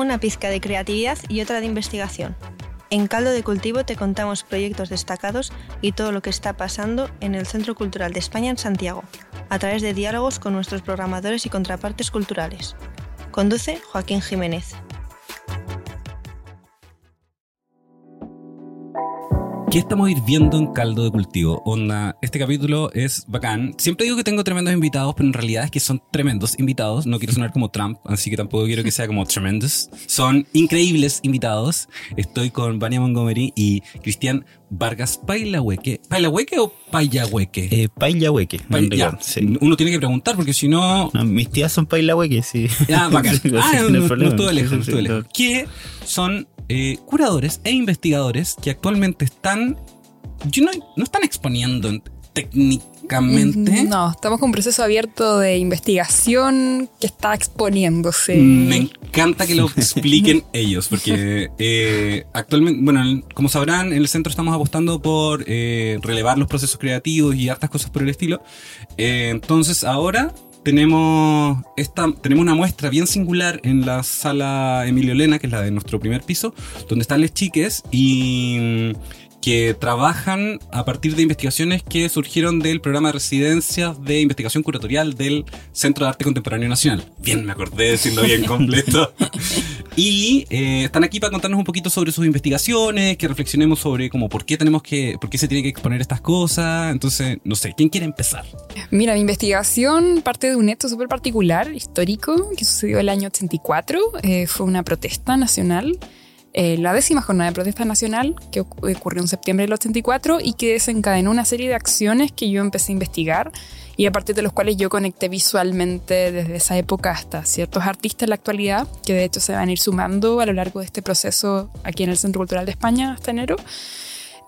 una pizca de creatividad y otra de investigación. En Caldo de Cultivo te contamos proyectos destacados y todo lo que está pasando en el Centro Cultural de España en Santiago, a través de diálogos con nuestros programadores y contrapartes culturales. Conduce Joaquín Jiménez. ¿Qué estamos viendo en caldo de cultivo? Onda, este capítulo es bacán. Siempre digo que tengo tremendos invitados, pero en realidad es que son tremendos invitados. No quiero sonar como Trump, así que tampoco quiero que sea como tremendous. Son increíbles invitados. Estoy con Vania Montgomery y Cristian Vargas Pailahueque. ¿Pailahueque o Payahueque? Eh, Pailahueque. Pay- ya. Uno tiene que preguntar porque si no... No, mis tías son Pailahueque, sí. Ah, bacán. Ah, no no, no estuve lejos, no lejos. Que son eh, curadores e investigadores que actualmente están. No, no están exponiendo en- técnicamente. No, estamos con un proceso abierto de investigación que está exponiéndose. Me encanta que lo expliquen ellos, porque eh, actualmente, bueno, como sabrán, en el centro estamos apostando por eh, relevar los procesos creativos y hartas cosas por el estilo. Entonces ahora tenemos, esta, tenemos una muestra bien singular en la sala Emilio Lena, que es la de nuestro primer piso, donde están las chiques y que trabajan a partir de investigaciones que surgieron del programa de residencias de investigación curatorial del Centro de Arte Contemporáneo Nacional. Bien, me acordé de decirlo bien completo. y eh, están aquí para contarnos un poquito sobre sus investigaciones, que reflexionemos sobre como por qué tenemos que, por qué se tiene que exponer estas cosas. Entonces, no sé, ¿quién quiere empezar? Mira, mi investigación parte de un hecho súper particular, histórico, que sucedió el año 84. Eh, fue una protesta nacional, eh, la décima jornada de protesta nacional, que ocu- ocurrió en septiembre del 84 y que desencadenó una serie de acciones que yo empecé a investigar y a partir de los cuales yo conecté visualmente desde esa época hasta ciertos artistas en la actualidad, que de hecho se van a ir sumando a lo largo de este proceso aquí en el Centro Cultural de España hasta enero.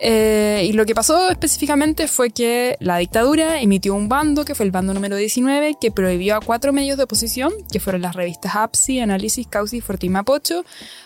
Eh, y lo que pasó específicamente fue que la dictadura emitió un bando, que fue el bando número 19, que prohibió a cuatro medios de oposición, que fueron las revistas APSI, Análisis, Causi, Forte y Mapocho,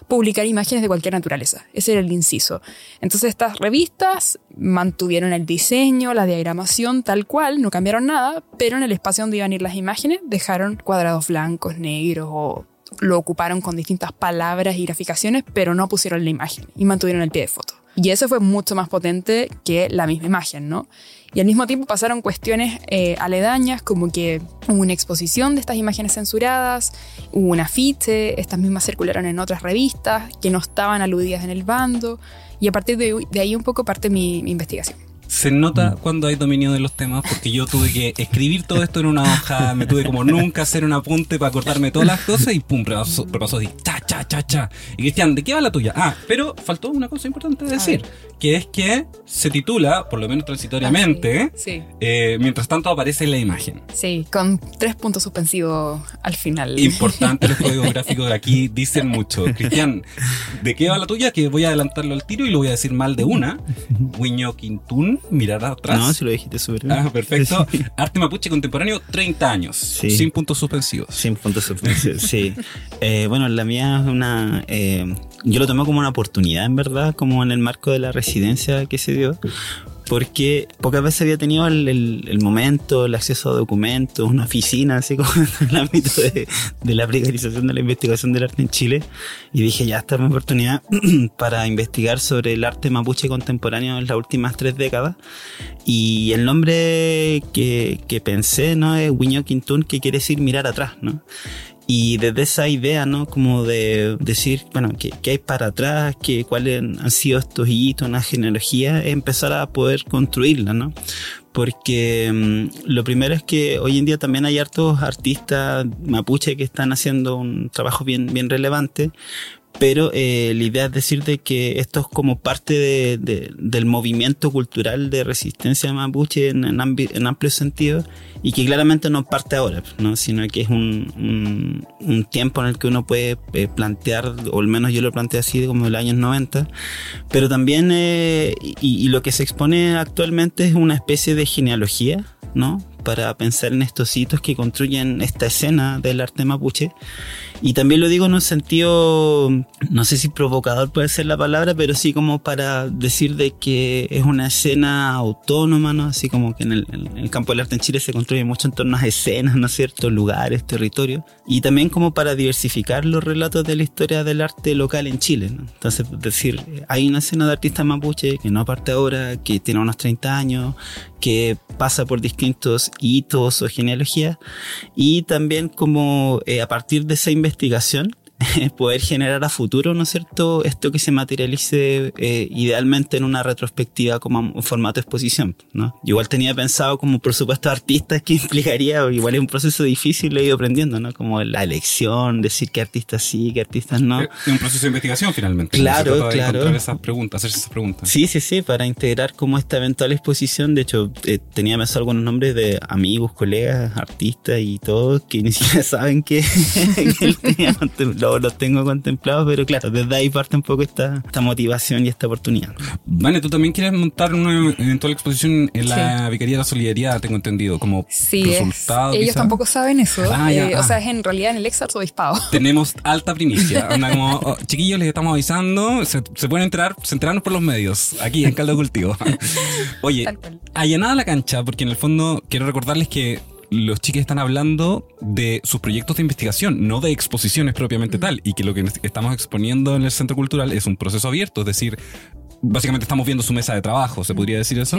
publicar imágenes de cualquier naturaleza. Ese era el inciso. Entonces estas revistas mantuvieron el diseño, la diagramación tal cual, no cambiaron nada, pero en el espacio donde iban a ir las imágenes dejaron cuadrados blancos, negros o lo ocuparon con distintas palabras y graficaciones, pero no pusieron la imagen y mantuvieron el pie de foto. Y eso fue mucho más potente que la misma imagen, ¿no? Y al mismo tiempo pasaron cuestiones eh, aledañas, como que hubo una exposición de estas imágenes censuradas, hubo un afiche, estas mismas circularon en otras revistas que no estaban aludidas en el bando, y a partir de, ahí un poco parte mi investigación. Se nota cuando hay dominio de los temas, porque yo tuve que escribir todo esto en una hoja, me tuve como nunca hacer un apunte para acordarme todas las cosas y pum, repasó, repasó así, cha, cha, cha, cha. Y Cristian, ¿de qué va la tuya? Ah, pero faltó una cosa importante de decir, que es que se titula, por lo menos transitoriamente, Sí, eh, mientras tanto aparece la imagen. sí, con tres puntos suspensivos al final. Importante, los códigos gráficos de aquí dicen mucho. Cristian, ¿de qué va la tuya? Que voy a adelantarlo al tiro y lo voy a decir mal de una. Wiño Quintún, mirar atrás. No, si lo dijiste súper bien. Ah, perfecto. Arte mapuche contemporáneo, 30 años. Sí. Sin puntos suspensivos. Sin puntos suspensivos, sí. Eh, bueno, la mía es una... eh, yo lo tomé como una oportunidad, en verdad, como en el marco de la residencia que se dio, porque pocas veces había tenido el, el- el momento, el acceso a documentos, una oficina, así como en el ámbito de, de la precarización de la investigación del arte en Chile, y dije, ya esta es mi oportunidad para investigar sobre el arte mapuche contemporáneo en las últimas tres décadas. Y el nombre que, que pensé, ¿no? Es Wiño Quintún, que quiere decir mirar atrás, ¿no? Y desde esa idea, ¿no? Como de decir, bueno, ¿qué, hay para atrás? ¿Qué, ¿Cuáles han sido estos hitos, una genealogía? Empezar a poder construirla, ¿no? Porque mm, lo primero es que hoy en día también hay hartos artistas mapuche que están haciendo un trabajo bien, bien relevante, pero eh, la idea es decir de que esto es como parte de- de- del movimiento cultural de resistencia mapuche en, en, en amplio sentido y que claramente no parte ahora, ¿no? sino que es un, un, un tiempo en el que uno puede eh, plantear, o al menos yo lo planteé así como en los años 90, pero también eh, y, y lo que se expone actualmente es una especie de genealogía, ¿no? para pensar en estos hitos que construyen esta escena del arte mapuche. Y también lo digo en un sentido, no sé si provocador puede ser la palabra, pero sí como para decir de que es una escena autónoma, ¿no? Así como que en el, en el campo del arte en Chile se construye mucho en torno a escenas, ¿no es cierto? Lugares, territorios. Y también como para diversificar los relatos de la historia del arte local en Chile, ¿no? Entonces, decir, hay una escena de artistas mapuche que no aparte ahora, que tiene unos 30 años, que pasa por distintos hitos o genealogías y también como eh, a partir de esa investigación investigación poder generar a futuro, ¿no es cierto?, esto que se materialice eh, idealmente en una retrospectiva como formato de exposición, ¿no? igual tenía pensado como por supuesto artistas que implicaría, igual es un proceso difícil, lo he ido aprendiendo, ¿no? Como la elección, decir qué artistas sí, qué artistas no. Es un proceso de investigación finalmente. Claro, claro. esas preguntas, hacerse esas preguntas. Sí, sí, sí, para integrar como esta eventual exposición, de hecho, eh, tenía pensado algunos nombres de amigos, colegas, artistas y todos que ni siquiera saben que, que tenía los tengo contemplados, pero claro, desde ahí parte un poco esta, esta motivación y esta oportunidad. Vale, tú también quieres montar una eventual exposición en la Vicaría de la Solidaridad, tengo entendido, como sí, resultado. Ellos tampoco saben eso. Ah, eh, o ah. sea, es en realidad en el ex arzobispado. Tenemos alta primicia. como, oh, chiquillos, les estamos avisando, se, pueden enterar, se enteraron por los medios, aquí en Caldo Cultivo. Oye, allanada la cancha, porque en el fondo quiero recordarles que los chicos están hablando de sus proyectos de investigación, no de exposiciones propiamente tal, y que lo que estamos exponiendo en el centro cultural es un proceso abierto, es decir, básicamente estamos viendo su mesa de trabajo, ¿se podría decir eso?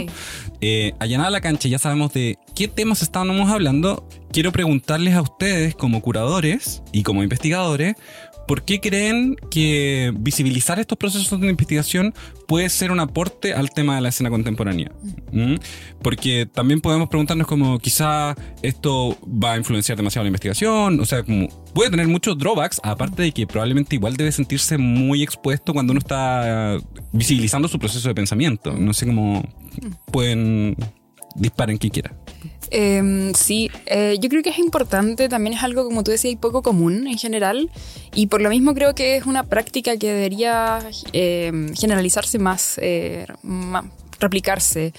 Eh, allanada la cancha, ya sabemos de qué temas estábamos hablando. Quiero preguntarles a ustedes, como curadores y como investigadores, ¿Por qué creen que visibilizar estos procesos de investigación puede ser un aporte al tema de la escena contemporánea? ¿Mm? Porque también podemos preguntarnos como quizá esto va a influenciar demasiado la investigación, o sea, puede tener muchos drawbacks, aparte de que probablemente igual debe sentirse muy expuesto cuando uno está visibilizando su proceso de pensamiento. No sé cómo pueden disparen quien quiera. Eh, sí, eh, yo creo que es importante, también es algo, como tú decías, poco común en general, y por lo mismo creo que es una práctica que debería eh, generalizarse más, eh, más, replicarse,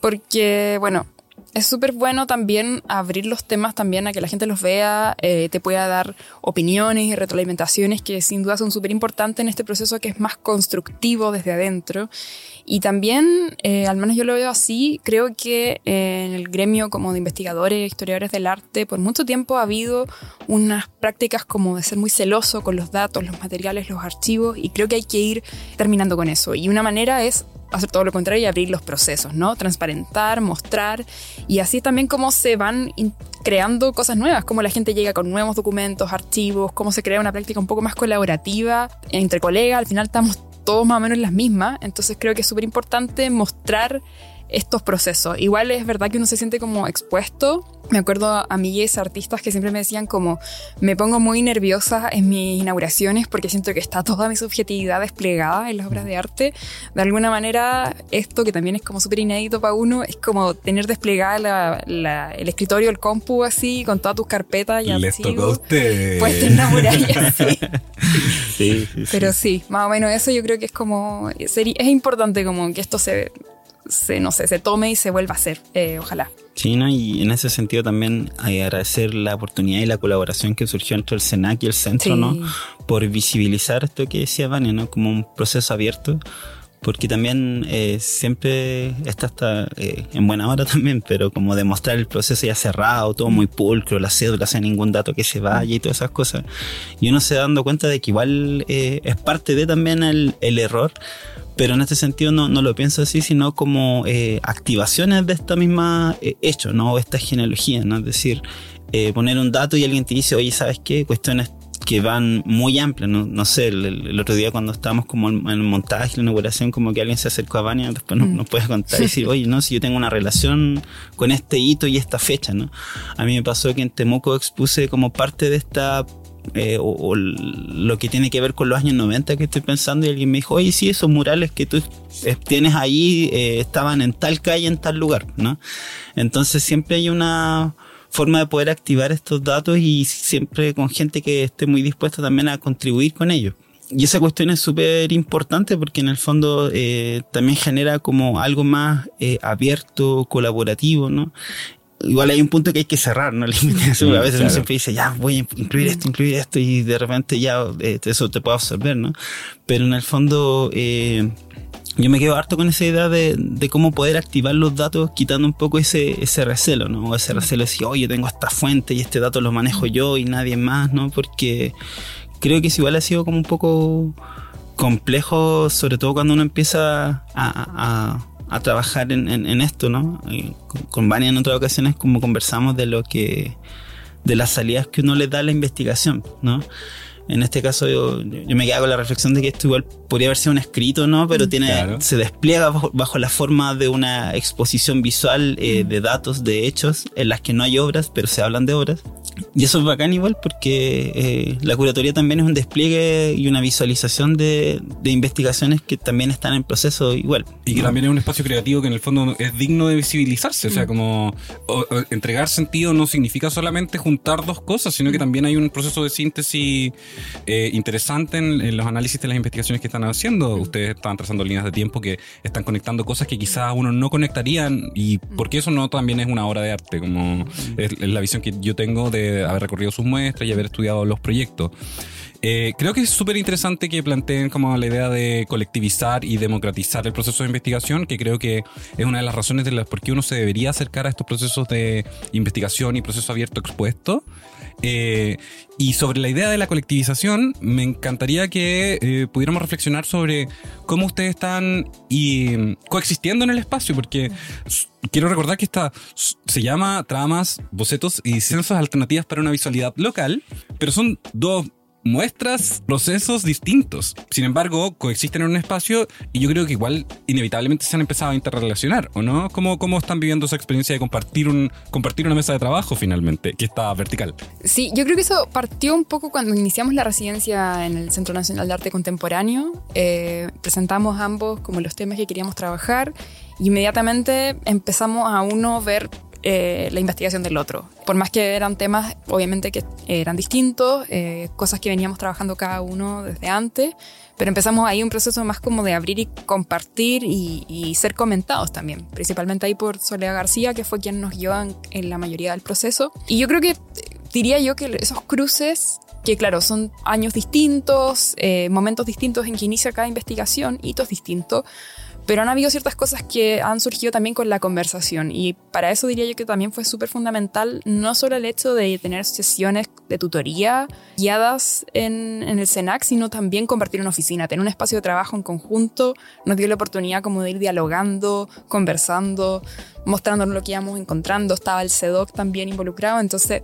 porque, bueno, es súper bueno también abrir los temas también a que la gente los vea, eh, te pueda dar opiniones y retroalimentaciones que sin duda son súper importantes en este proceso que es más constructivo desde adentro. Y también, eh, al menos yo lo veo así, creo que eh, en el gremio como de investigadores, historiadores del arte, por mucho tiempo ha habido unas prácticas como de ser muy celoso con los datos, los materiales, los archivos, y creo que hay que ir terminando con eso. Y una manera es hacer todo lo contrario y abrir los procesos, ¿no? Transparentar, mostrar y así también cómo se van creando cosas nuevas, cómo la gente llega con nuevos documentos, archivos, cómo se crea una práctica un poco más colaborativa entre colegas, al final estamos todos más o menos en las mismas, entonces creo que es súper importante mostrar estos procesos. Igual es verdad que uno se siente como expuesto. Me acuerdo a amigues artistas que siempre me decían como me pongo muy nerviosa en mis inauguraciones porque siento que está toda mi subjetividad desplegada en las obras de arte. De alguna manera, esto que también es como súper inédito para uno, es como tener desplegada el escritorio, el compu así, con todas tus carpetas y Les tocó a usted. Pues te así. sí, sí, Pero sí, más o menos eso yo creo que es como, es importante como que esto se se, no sé, se tome y se vuelva a hacer, eh, ojalá. Sí, ¿no? y en ese sentido también hay agradecer la oportunidad y la colaboración que surgió entre el SENAC y el centro, ¿no? Por visibilizar esto que decía Vania, ¿no? Como un proceso abierto, porque también eh, siempre está hasta eh, en buena hora también, pero como demostrar el proceso ya cerrado, todo muy pulcro, la cédula sin ningún dato que se vaya y todas esas cosas. Y uno se da dando cuenta de que igual es parte de también el, el error pero en este sentido no, no lo pienso así, sino como eh, activaciones de esta misma eh, hecho, ¿no? Esta genealogía, ¿no? Es decir, eh, poner un dato y alguien te dice, oye, ¿sabes qué? Cuestiones que van muy amplias, no, no sé, el, otro día cuando estábamos como en, el montaje, la inauguración, como que alguien se acercó a Vania, después nos, mm. nos puede contar y decir, oye, no, si yo tengo una relación con este hito y esta fecha, ¿no? A mí me pasó que en Temuco expuse como parte de esta eh, o, lo que tiene que ver con los años 90 que estoy pensando y alguien me dijo, oye, sí, esos murales que tú eh, tienes ahí eh, estaban en tal calle, en tal lugar, ¿no? Entonces siempre hay una forma de poder activar estos datos y siempre con gente que esté muy dispuesta también a contribuir con ellos. Y esa cuestión es súper importante porque en el fondo también genera como algo más abierto, colaborativo, ¿no? Igual hay un punto que hay que cerrar, ¿no? A veces uno siempre dice, ya, voy a incluir esto, incluir esto, y de repente ya eh, eso te puede absorber, ¿no? Pero en el fondo, eh, yo me quedo harto con esa idea de, de, cómo poder activar los datos quitando un poco ese, ese recelo, ¿no? Ese recelo de decir, oye, yo tengo esta fuente y este dato lo manejo yo y nadie más, ¿no? Porque creo que es igual ha sido como un poco complejo, sobre todo cuando uno empieza a, a, trabajar en, en, esto, ¿no? con Vania en otras ocasiones como conversamos de lo que, de las salidas que uno le da a la investigación, ¿no? En este caso yo, yo me quedo con la reflexión de que esto igual podría haber sido un escrito, ¿no? Pero tiene, se despliega bajo, la forma de una exposición visual eh, de datos, de hechos, en las que no hay obras, pero se hablan de obras. Y eso es bacán igual porque eh, la curatoría también es un despliegue y una visualización de, de, investigaciones que también están en proceso igual. Y que también es un espacio creativo que en el fondo es digno de visibilizarse. O sea, mm. como entregar sentido no significa solamente juntar dos cosas, sino que mm. también hay un proceso de síntesis eh, interesante en, los análisis de las investigaciones que están haciendo. Ustedes están trazando líneas de tiempo que están conectando cosas que quizás uno no conectarían y porque eso no también es una obra de arte, como es, la visión que yo tengo de haber recorrido sus muestras y haber estudiado los proyectos. Eh, creo que es súper interesante que planteen como la idea de colectivizar y democratizar el proceso de investigación, que creo que es una de las razones de las por qué uno se debería acercar a estos procesos de investigación y proceso abierto expuesto. Eh, y sobre la idea de la colectivización, me encantaría que eh, pudiéramos reflexionar sobre cómo ustedes están mm, coexistiendo en el espacio, porque quiero recordar que esta se llama Tramas, Bocetos y Censos Alternativas para una Visualidad Local, pero son dos muestras procesos distintos. Sin embargo, coexisten en un espacio y yo creo que igual inevitablemente se han empezado a interrelacionar, ¿o no? ¿Cómo, cómo están viviendo esa experiencia de compartir, un, compartir una mesa de trabajo finalmente, que está vertical? Sí, yo creo que eso partió un poco cuando iniciamos la residencia en el Centro Nacional de Arte Contemporáneo. Eh, presentamos ambos como los temas que queríamos trabajar. Y inmediatamente empezamos a uno ver eh, la investigación del otro. Por más que eran temas, obviamente, que eran distintos, eh, cosas que veníamos trabajando cada uno desde antes, pero empezamos ahí un proceso más como de abrir y compartir y, ser comentados también, principalmente ahí por Soledad García, que fue quien nos guió en, la mayoría del proceso. Y yo creo que diría yo que esos cruces que claro, son años distintos, eh, momentos distintos en que inicia cada investigación, hitos distintos, pero han habido ciertas cosas que han surgido también con la conversación. Y para eso diría yo que también fue súper fundamental no solo el hecho de tener sesiones de tutoría guiadas en, en, el CENAC, sino también compartir una oficina, tener un espacio de trabajo en conjunto, nos dio la oportunidad como de ir dialogando, conversando, mostrándonos lo que íbamos encontrando, estaba el CEDOC también involucrado, entonces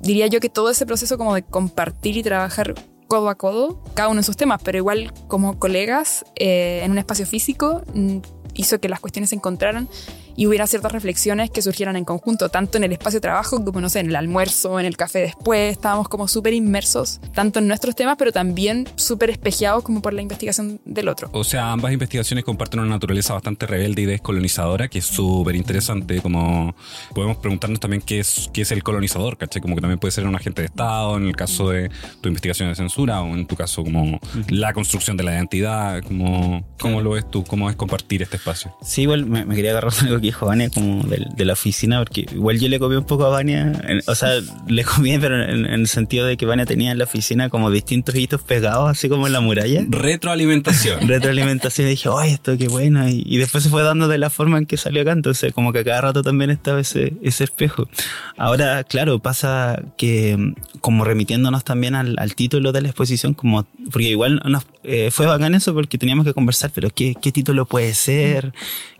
diría yo que todo ese proceso como de compartir y trabajar codo a codo, cada uno en sus temas, pero igual como colegas eh, en un espacio físico mm, hizo que las cuestiones se encontraran y hubiera ciertas reflexiones que surgieran en conjunto, tanto en el espacio de trabajo como, no sé, en el almuerzo, en el café después, estábamos como súper inmersos, tanto en nuestros temas, pero también súper espejeados como por la investigación del otro. O sea, ambas investigaciones comparten una naturaleza bastante rebelde y descolonizadora, que es súper interesante, como podemos preguntarnos también qué es, qué es el colonizador, ¿caché? Como que también puede ser un agente de Estado, en el caso de tu investigación de censura, o en tu caso como la construcción de la identidad, como, ¿cómo lo ves tú? ¿Cómo es compartir este espacio? Sí, igual me, me quería agarrar que dijo Vania como de, la oficina, porque igual yo le comí un poco a Vania, o sea, le comí, pero en, el sentido de que Vania tenía en la oficina como distintos hitos pegados, así como en la muralla. Retroalimentación. Retroalimentación, y dije, ay, esto qué bueno, y, después se fue dando de la forma en que salió acá, entonces como que cada rato también estaba ese, ese espejo. Ahora, claro, pasa que como remitiéndonos también al, título de la exposición, como, porque igual nos, eh, fue bacán eso porque teníamos que conversar, pero ¿qué, qué título puede ser?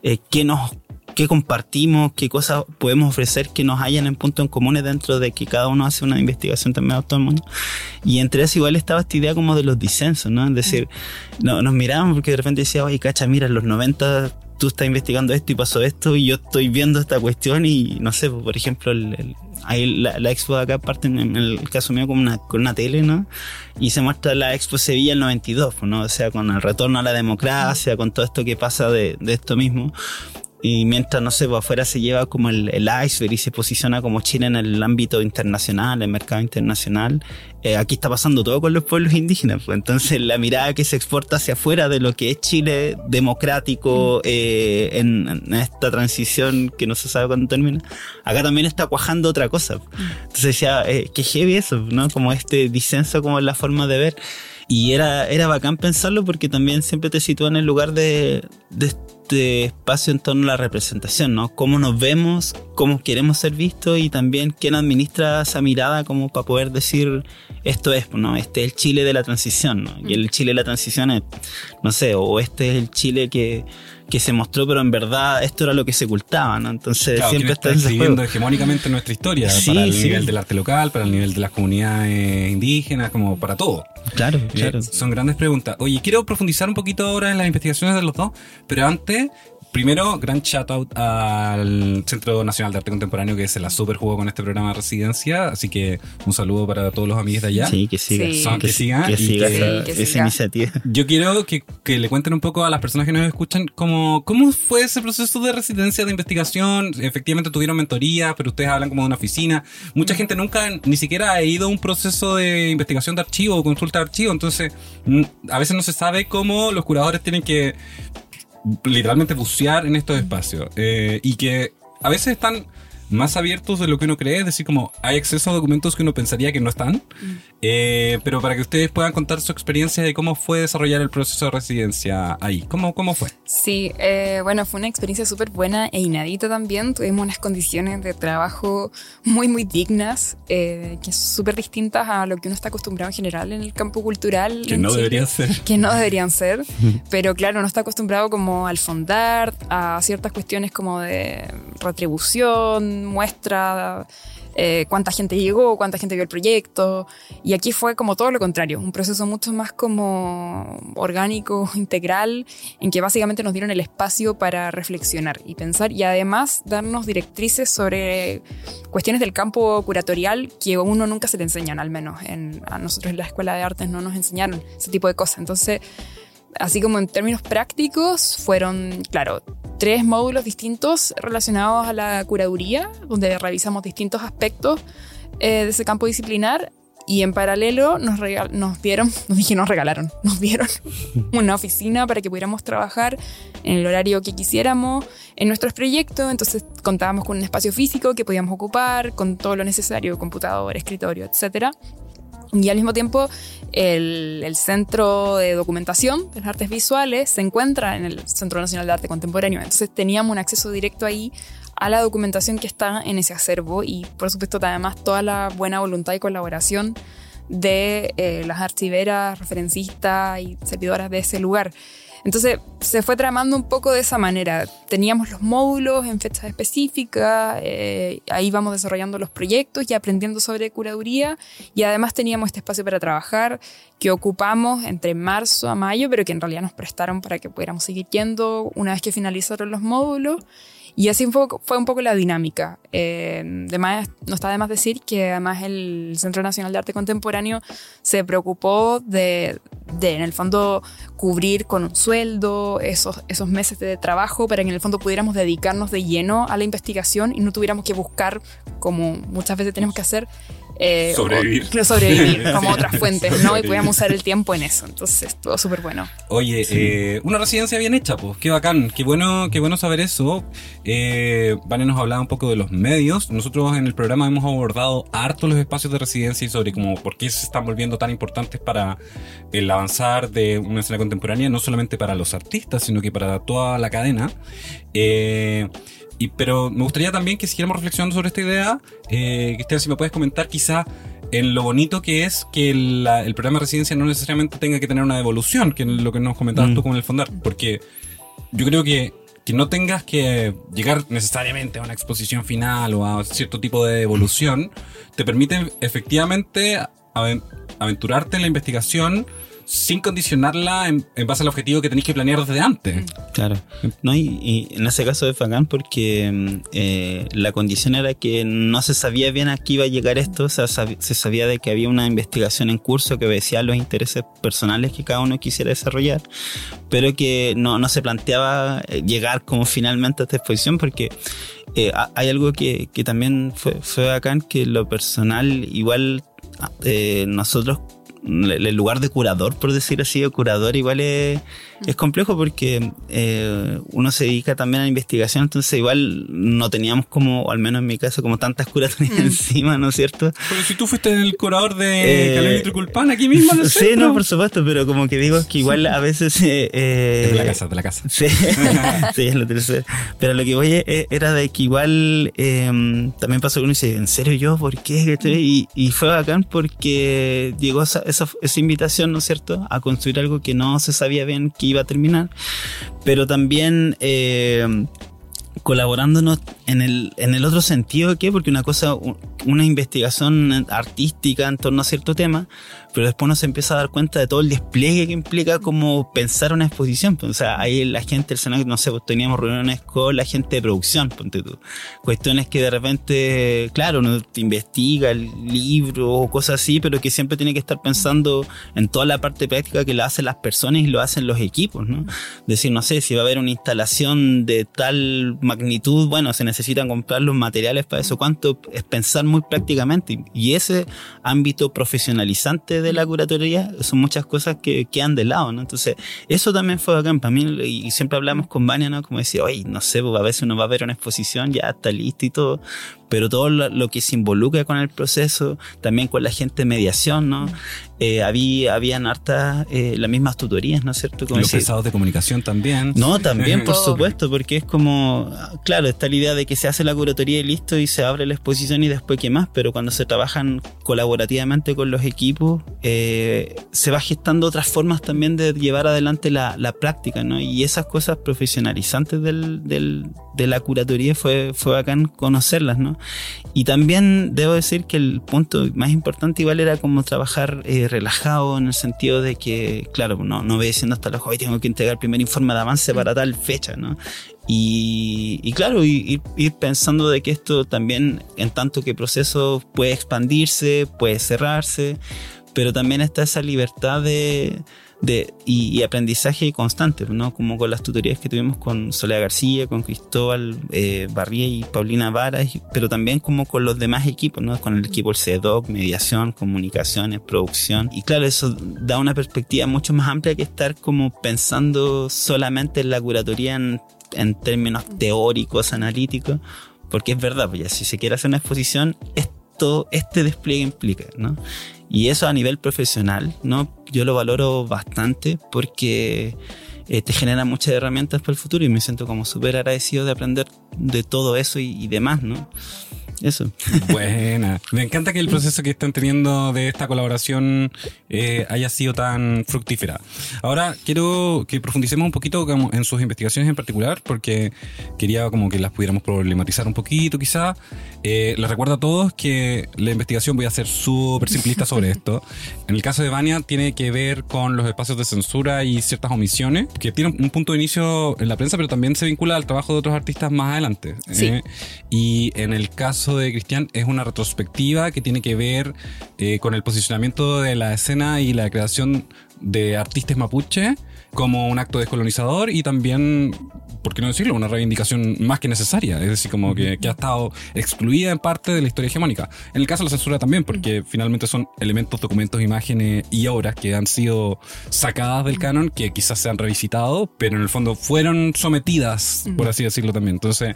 Eh, ¿Qué nos qué compartimos, qué cosas podemos ofrecer que nos hayan en puntos en comunes dentro de que cada uno hace una investigación también autónoma. Y entre eso igual estaba esta idea como de los disensos, ¿no? Es decir, no, nos mirábamos porque de repente decía, oye, cacha, mira, en los 90 tú estás investigando esto y pasó esto y yo estoy viendo esta cuestión y no sé, por ejemplo, el, ahí la, expo de acá parte en, el caso mío con una, con una tele, ¿no? Y se muestra la expo Sevilla el 92, ¿no? O sea, con el retorno a la democracia, con todo esto que pasa de, de esto mismo. Y mientras, no sé, pues, afuera se lleva como el, el iceberg y se posiciona como Chile en el ámbito internacional, el mercado internacional, eh, aquí está pasando todo con los pueblos indígenas. Pues. Entonces, la mirada que se exporta hacia afuera de lo que es Chile democrático eh, en, en, esta transición que no se sabe cuándo termina, acá también está cuajando otra cosa. Mm. Entonces decía, eh, qué heavy eso, ¿no? Como este disenso, como la forma de ver. Y era, era bacán pensarlo porque también siempre te sitúa en el lugar de, de este espacio en torno a la representación, ¿no? Cómo nos vemos, cómo queremos ser vistos y también quién administra esa mirada como para poder decir esto es, ¿no? Este es el Chile de la transición, ¿no? Y el Chile de la transición es, no sé, o este es el Chile que que se mostró, pero en verdad esto era lo que se ocultaba, ¿no? Entonces siempre está escribiendo hegemónicamente nuestra historia, para el nivel del arte local, para el nivel de las comunidades indígenas, como para todo. Claro, eh, claro. Son grandes preguntas. Oye, quiero profundizar un poquito ahora en las investigaciones de los dos, pero antes Primero, gran shout out al Centro Nacional de Arte Contemporáneo que se la super jugó con este programa de residencia. Así que un saludo para todos los amigos de allá. Sí, que siga. que, sigan. Que, siga esa, iniciativa. Yo quiero que, le cuenten un poco a las personas que nos escuchan cómo, cómo fue ese proceso de residencia de investigación. Efectivamente tuvieron mentoría, pero ustedes hablan como de una oficina. Mucha gente nunca ni siquiera ha ido a un proceso de investigación de archivo o consulta de archivo. Entonces, a veces no se sabe cómo los curadores tienen que literalmente bucear en estos espacios. Eh, y que a veces están más abiertos de lo que uno cree, es decir, como hay acceso a documentos que uno pensaría que no están, mm. eh, pero para que ustedes puedan contar su experiencia de cómo fue desarrollar el proceso de residencia ahí, ¿cómo, cómo fue? Sí, eh, bueno, fue una experiencia súper buena e inédita también, tuvimos unas condiciones de trabajo muy, muy dignas, eh, que son súper distintas a lo que uno está acostumbrado en general en el campo cultural. Que no deberían ser. Que no deberían ser, pero claro, no está acostumbrado como al fondar, a ciertas cuestiones como de retribución, muestra eh, cuánta gente llegó, cuánta gente vio el proyecto. Y aquí fue como todo lo contrario, un proceso mucho más como orgánico, integral, en que básicamente nos dieron el espacio para reflexionar y pensar y además darnos directrices sobre cuestiones del campo curatorial que a uno nunca se le enseñan, al menos en, a nosotros en la Escuela de Artes no nos enseñaron ese tipo de cosas. Entonces, así como en términos prácticos, fueron, claro, tres módulos distintos relacionados a la curaduría, donde revisamos distintos aspectos eh, de ese campo disciplinar. Y en paralelo nos, nos dieron, nos dije, nos regalaron, nos dieron una oficina para que pudiéramos trabajar en el horario que quisiéramos en nuestros proyectos. Entonces contábamos con un espacio físico que podíamos ocupar, con todo lo necesario, computador, escritorio, etcétera. Y al mismo tiempo, el, el, Centro de Documentación de las Artes Visuales se encuentra en el Centro Nacional de Arte Contemporáneo. Entonces teníamos un acceso directo ahí a la documentación que está en ese acervo y, por supuesto, además toda la buena voluntad y colaboración de eh, las archiveras, referencistas y servidoras de ese lugar. Entonces se fue tramando un poco de esa manera. Teníamos los módulos en fechas específicas, eh, ahí vamos desarrollando los proyectos y aprendiendo sobre curaduría y además teníamos este espacio para trabajar que ocupamos entre marzo a mayo, pero que en realidad nos prestaron para que pudiéramos seguir yendo una vez que finalizaron los módulos. Y así fue, fue un poco la dinámica. Eh, además, no está de más decir que además el Centro Nacional de Arte Contemporáneo se preocupó de, de, en el fondo, cubrir con un sueldo esos, esos meses de trabajo para que en el fondo pudiéramos dedicarnos de lleno a la investigación y no tuviéramos que buscar, como muchas veces tenemos que hacer, eh, sobrevivir. sobrevivir como otras fuentes, ¿no? Y podíamos usar el tiempo en eso. Entonces, estuvo súper bueno. Oye, eh, una residencia bien hecha, pues. Qué bacán. Qué bueno, qué bueno saber eso. Eh, Vane nos hablaba un poco de los medios. Nosotros en el programa hemos abordado harto los espacios de residencia y sobre cómo por qué se están volviendo tan importantes para el avanzar de una escena contemporánea, no solamente para los artistas, sino que para toda la cadena. Eh, y, pero me gustaría también que siguiéramos reflexionando sobre esta idea. Eh, Cristian, si me puedes comentar quizá en lo bonito que es que el programa de residencia no necesariamente tenga que tener una devolución, que es lo que nos comentabas mm. tú con el fondar. Porque yo creo que que no tengas que llegar necesariamente a una exposición final o a cierto tipo de evolución, te permite efectivamente aventurarte en la investigación sin condicionarla en, en base al objetivo que tenéis que planear desde antes. Claro. No, y, y en ese caso es bacán porque mm, eh, la condición era que no se sabía bien a qué iba a llegar esto, o sea, sab- se sabía de que había una investigación en curso que obedecía a los intereses personales que cada uno quisiera desarrollar, pero que no, no se planteaba eh, llegar como finalmente a esta exposición porque eh, ha- hay algo que, que también fue, fue bacán, que lo personal igual eh, nosotros el lugar de curador, por decir así, o curador igual es, es complejo porque eh, uno se dedica también a la investigación, entonces igual no teníamos como, o al menos en mi caso, como tantas curatorías encima, ¿no es cierto? Pero si tú fuiste el curador de Eh, Caleb Truculpán aquí mismo en el Sí, no, por supuesto, pero como que digo que igual a veces... eh, eh, Es de la casa, de la casa. Sí, sí, es lo tercero. Pero lo que voy eh, era de que igual eh, también pasó que uno dice, ¿en serio yo? ¿Por qué? Y, y fue bacán porque llegó esa, esa, esa invitación, ¿no es cierto?, a construir algo que no se sabía bien que iba a terminar, pero también eh, colaborándonos en el, en el otro sentido que, porque una cosa, una investigación artística en torno a cierto tema, pero después uno se empieza a dar cuenta de todo el despliegue que implica como pensar una exposición. O sea, ahí la gente, el escenario, no sé, pues teníamos reuniones con la gente de producción, ponte tú. Cuestiones que de repente, claro, uno investiga el libro o cosas así, pero que siempre tiene que estar pensando en toda la parte práctica que la hacen las personas y lo hacen los equipos, ¿no? Decir, no sé, si va a haber una instalación de tal magnitud, bueno, se necesitan comprar los materiales para eso. ¿Cuánto? Es pensar muy prácticamente. Y ese ámbito profesionalizante de la curatoría son muchas cosas que quedan de lado, ¿no? Entonces, eso también fue bacán para mí. Y siempre hablamos con Vania, ¿no? Como decía, oye, no sé, pues a veces uno va a ver una exposición, ya está listo y todo. Pero todo lo, lo que se involucra con el proceso, también con la gente de mediación, ¿no? Eh, había, habían hartas, eh, las mismas tutorías, ¿no es cierto? Como Los pesados de comunicación también. no, también, por supuesto, porque es como, claro, está la idea de que se hace la curatoría y listo y se abre la exposición y después qué más, pero cuando se trabajan colaborativamente con los equipos, eh, se va gestando otras formas también de llevar adelante la, la práctica, ¿no? Y esas cosas profesionalizantes del, del- de la curatoría fue, fue bacán conocerlas, ¿no? Y también debo decir que el punto más importante igual era como trabajar eh, relajado en el sentido de que, claro, no, no obedeciendo hasta los hoy tengo que entregar el primer informe de avance para tal fecha, ¿no? Y, y claro, ir, ir pensando de que esto también, en tanto que proceso puede expandirse, puede cerrarse, pero también está esa libertad de, de y, y aprendizaje constante, ¿no? Como con las tutorías que tuvimos con Soledad García, con Cristóbal eh, Barría y Paulina Vara, y- pero también como con los demás equipos, ¿no? Con el equipo del CEDOC, mediación, comunicaciones, producción. Y claro, eso da una perspectiva mucho más amplia que estar como pensando solamente en la curatoría en, en términos teóricos, analíticos, porque es verdad, pues ya si se quiere hacer una exposición, esto, este despliegue implica, ¿no? Y eso a nivel profesional, ¿no? Yo lo valoro bastante porque eh, te genera muchas herramientas para el futuro y me siento como súper agradecido de aprender de todo eso y, y demás, ¿no? Eso. Buena. Me encanta que el proceso que están teniendo de esta colaboración eh, haya sido tan fructífera. Ahora quiero que profundicemos un poquito como en sus investigaciones en particular, porque quería como que las pudiéramos problematizar un poquito quizá. Eh, les recuerdo a todos que la investigación, voy a ser súper simplista sobre esto. En el caso de Vania tiene que ver con los espacios de censura y ciertas omisiones, que tiene un punto de inicio en la prensa, pero también se vincula al trabajo de otros artistas más adelante. Sí. Eh, y en el caso de Cristian es una retrospectiva que tiene que ver eh, con el posicionamiento de la escena y la creación de artistas mapuche como un acto descolonizador y también, ¿por qué no decirlo?, una reivindicación más que necesaria, es decir, como que, que ha estado excluida en parte de la historia hegemónica. En el caso de la censura también, porque finalmente son elementos, documentos, imágenes y obras que han sido sacadas del canon, que quizás se han revisitado, pero en el fondo fueron sometidas, por así decirlo también. Entonces,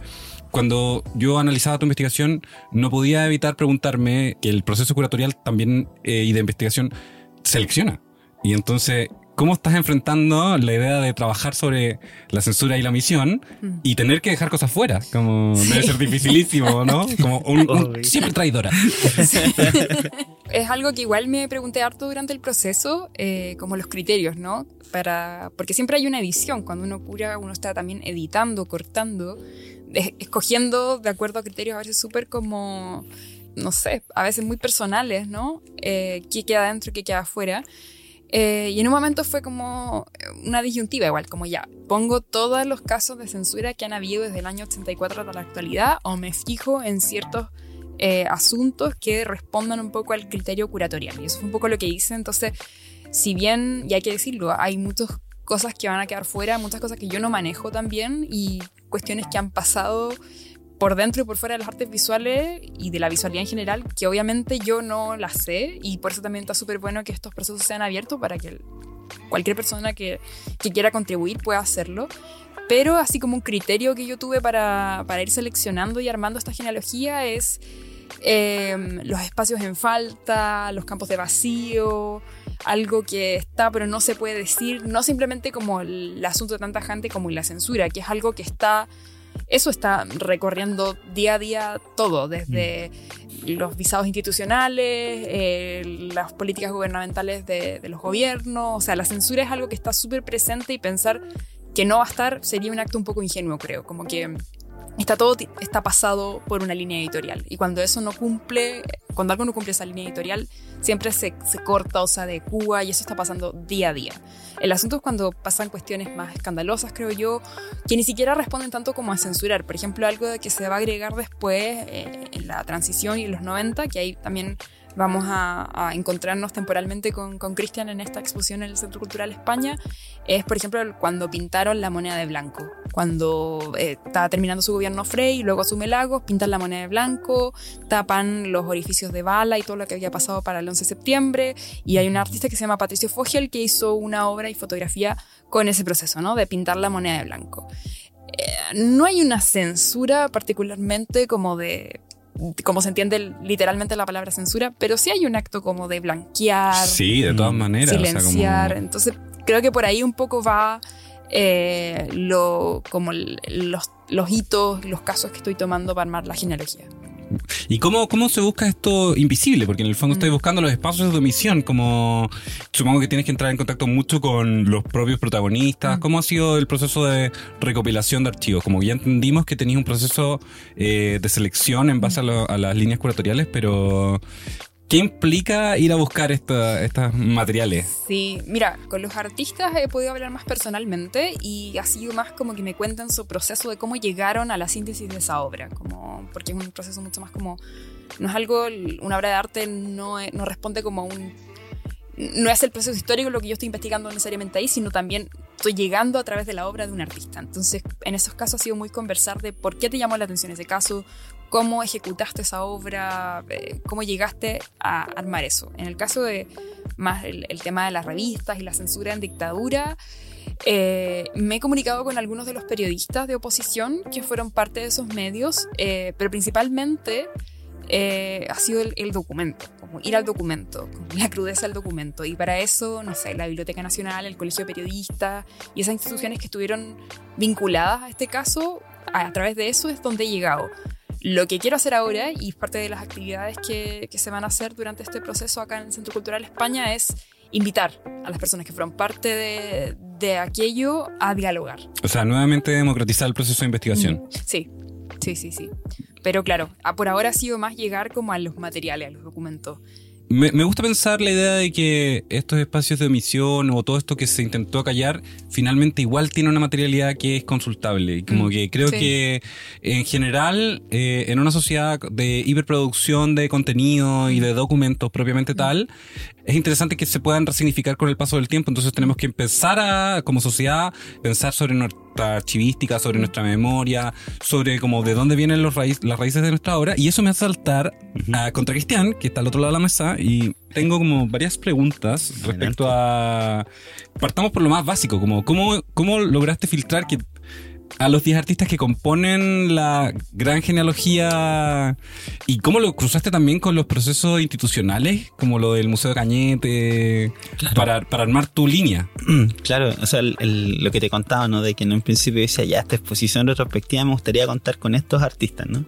cuando yo analizaba tu investigación, no podía evitar preguntarme que el proceso curatorial también eh, y de investigación selecciona. Y entonces, ¿cómo estás enfrentando la idea de trabajar sobre la censura y la omisión y tener que dejar cosas fuera? Como debe ser dificilísimo, ¿no? Como un, un- siempre traidora. Es algo que igual me pregunté harto durante el proceso, eh, como los criterios, ¿no? Para, porque siempre hay una edición, cuando uno cura, uno está también editando, cortando, escogiendo de acuerdo a criterios a veces súper como, no sé, a veces muy personales, ¿no? Eh, qué queda dentro y qué queda afuera. Eh, y en un momento fue como una disyuntiva igual, como ya, pongo todos los casos de censura que han habido desde el año 84 hasta la actualidad o me fijo en ciertos eh, asuntos que respondan un poco al criterio curatorial. Y eso fue un poco lo que hice. Entonces, si bien, y hay que decirlo, hay muchas cosas que van a quedar fuera, muchas cosas que yo no manejo también y cuestiones que han pasado por dentro y por fuera de las artes visuales y de la visualidad en general, que obviamente yo no las sé y por eso también está súper bueno que estos procesos sean abiertos para que cualquier persona que, que, quiera contribuir pueda hacerlo. Pero así como un criterio que yo tuve para, para ir seleccionando y armando esta genealogía es eh, los espacios en falta, los campos de vacío, algo que está pero no se puede decir, no simplemente como el asunto de tanta gente como la censura, que es algo que está, eso está recorriendo día a día todo, desde los visados institucionales, eh, las políticas gubernamentales de, de los gobiernos, o sea, la censura es algo que está súper presente y pensar que no va a estar sería un acto un poco ingenuo, creo, como que está todo está pasado por una línea editorial. Y cuando eso no cumple cuando algo no cumple esa línea editorial siempre se, se, corta o se adecua y eso está pasando día a día. El asunto es cuando pasan cuestiones más escandalosas creo yo que ni siquiera responden tanto como a censurar. Por ejemplo algo que se va a agregar después eh, en la transición y en los 90 que hay también vamos a, encontrarnos temporalmente con Cristian en esta exposición en el Centro Cultural España, es por ejemplo cuando pintaron la moneda de blanco. Cuando eh, estaba terminando su gobierno Frey, luego asume Lagos, pintan la moneda de blanco, tapan los orificios de bala y todo lo que había pasado para el 11 de septiembre. Y hay un artista que se llama Patricio Fogel que hizo una obra y fotografía con ese proceso, ¿no? De pintar la moneda de blanco. Eh, no hay una censura particularmente como de como se entiende literalmente la palabra censura, pero sí hay un acto como de blanquear. Sí, de todas maneras. Silenciar. O sea, como... Entonces, creo que por ahí un poco va eh, lo, como los, los hitos, los casos que estoy tomando para armar la genealogía. ¿Y cómo, cómo se busca esto invisible? Porque en el fondo mm. estoy buscando los espacios de omisión, como supongo que tienes que entrar en contacto mucho con los propios protagonistas. Mm. ¿Cómo ha sido el proceso de recopilación de archivos? Como ya entendimos que tenías un proceso eh, de selección en base a, lo, a las líneas curatoriales, pero ¿Qué implica ir a buscar estos materiales? Sí, mira, con los artistas he podido hablar más personalmente y ha sido más como que me cuentan su proceso de cómo llegaron a la síntesis de esa obra, como, porque es un proceso mucho más como, no es algo, una obra de arte no, no responde como un no es el proceso histórico lo que yo estoy investigando necesariamente ahí, sino también estoy llegando a través de la obra de un artista. Entonces, en esos casos ha sido muy conversar de por qué te llamó la atención ese caso, cómo ejecutaste esa obra, eh, cómo llegaste a armar eso. En el caso de más el, el tema de las revistas y la censura en dictadura, eh, me he comunicado con algunos de los periodistas de oposición que fueron parte de esos medios, eh, pero principalmente eh, ha sido el, el, documento, como ir al documento, la crudeza del documento. Y para eso, no sé, la Biblioteca Nacional, el Colegio de Periodistas y esas instituciones que estuvieron vinculadas a este caso, a, a través de eso es donde he llegado. Lo que quiero hacer ahora, y parte de las actividades que, que se van a hacer durante este proceso acá en el Centro Cultural España, es invitar a las personas que fueron parte de, de, aquello a dialogar. O sea, nuevamente democratizar el proceso de investigación. Sí, sí, sí, sí. Pero claro, por ahora ha sido más llegar como a los materiales, a los documentos. Me, me, gusta pensar la idea de que estos espacios de omisión o todo esto que se intentó callar, finalmente igual tiene una materialidad que es consultable. Como mm, que creo sí. que en general, eh, en una sociedad de hiperproducción de contenido y de documentos propiamente mm. tal, es interesante que se puedan resignificar con el paso del tiempo. Entonces tenemos que empezar a, como sociedad, pensar sobre nuestra archivística, sobre nuestra memoria, sobre como de dónde vienen los raíz, las raíces de nuestra obra. Y eso me hace saltar a contra Cristian, que está al otro lado de la mesa, y tengo como varias preguntas respecto a... Partamos por lo más básico, como cómo, cómo lograste filtrar que a los 10 artistas que componen la gran genealogía y cómo lo cruzaste también con los procesos institucionales, como lo del Museo de Cañete, claro. para, para, armar tu línea. Claro, o sea, el, el, lo que te contaba, ¿no? De que en un principio decía, ya, esta exposición retrospectiva me gustaría contar con estos artistas, ¿no?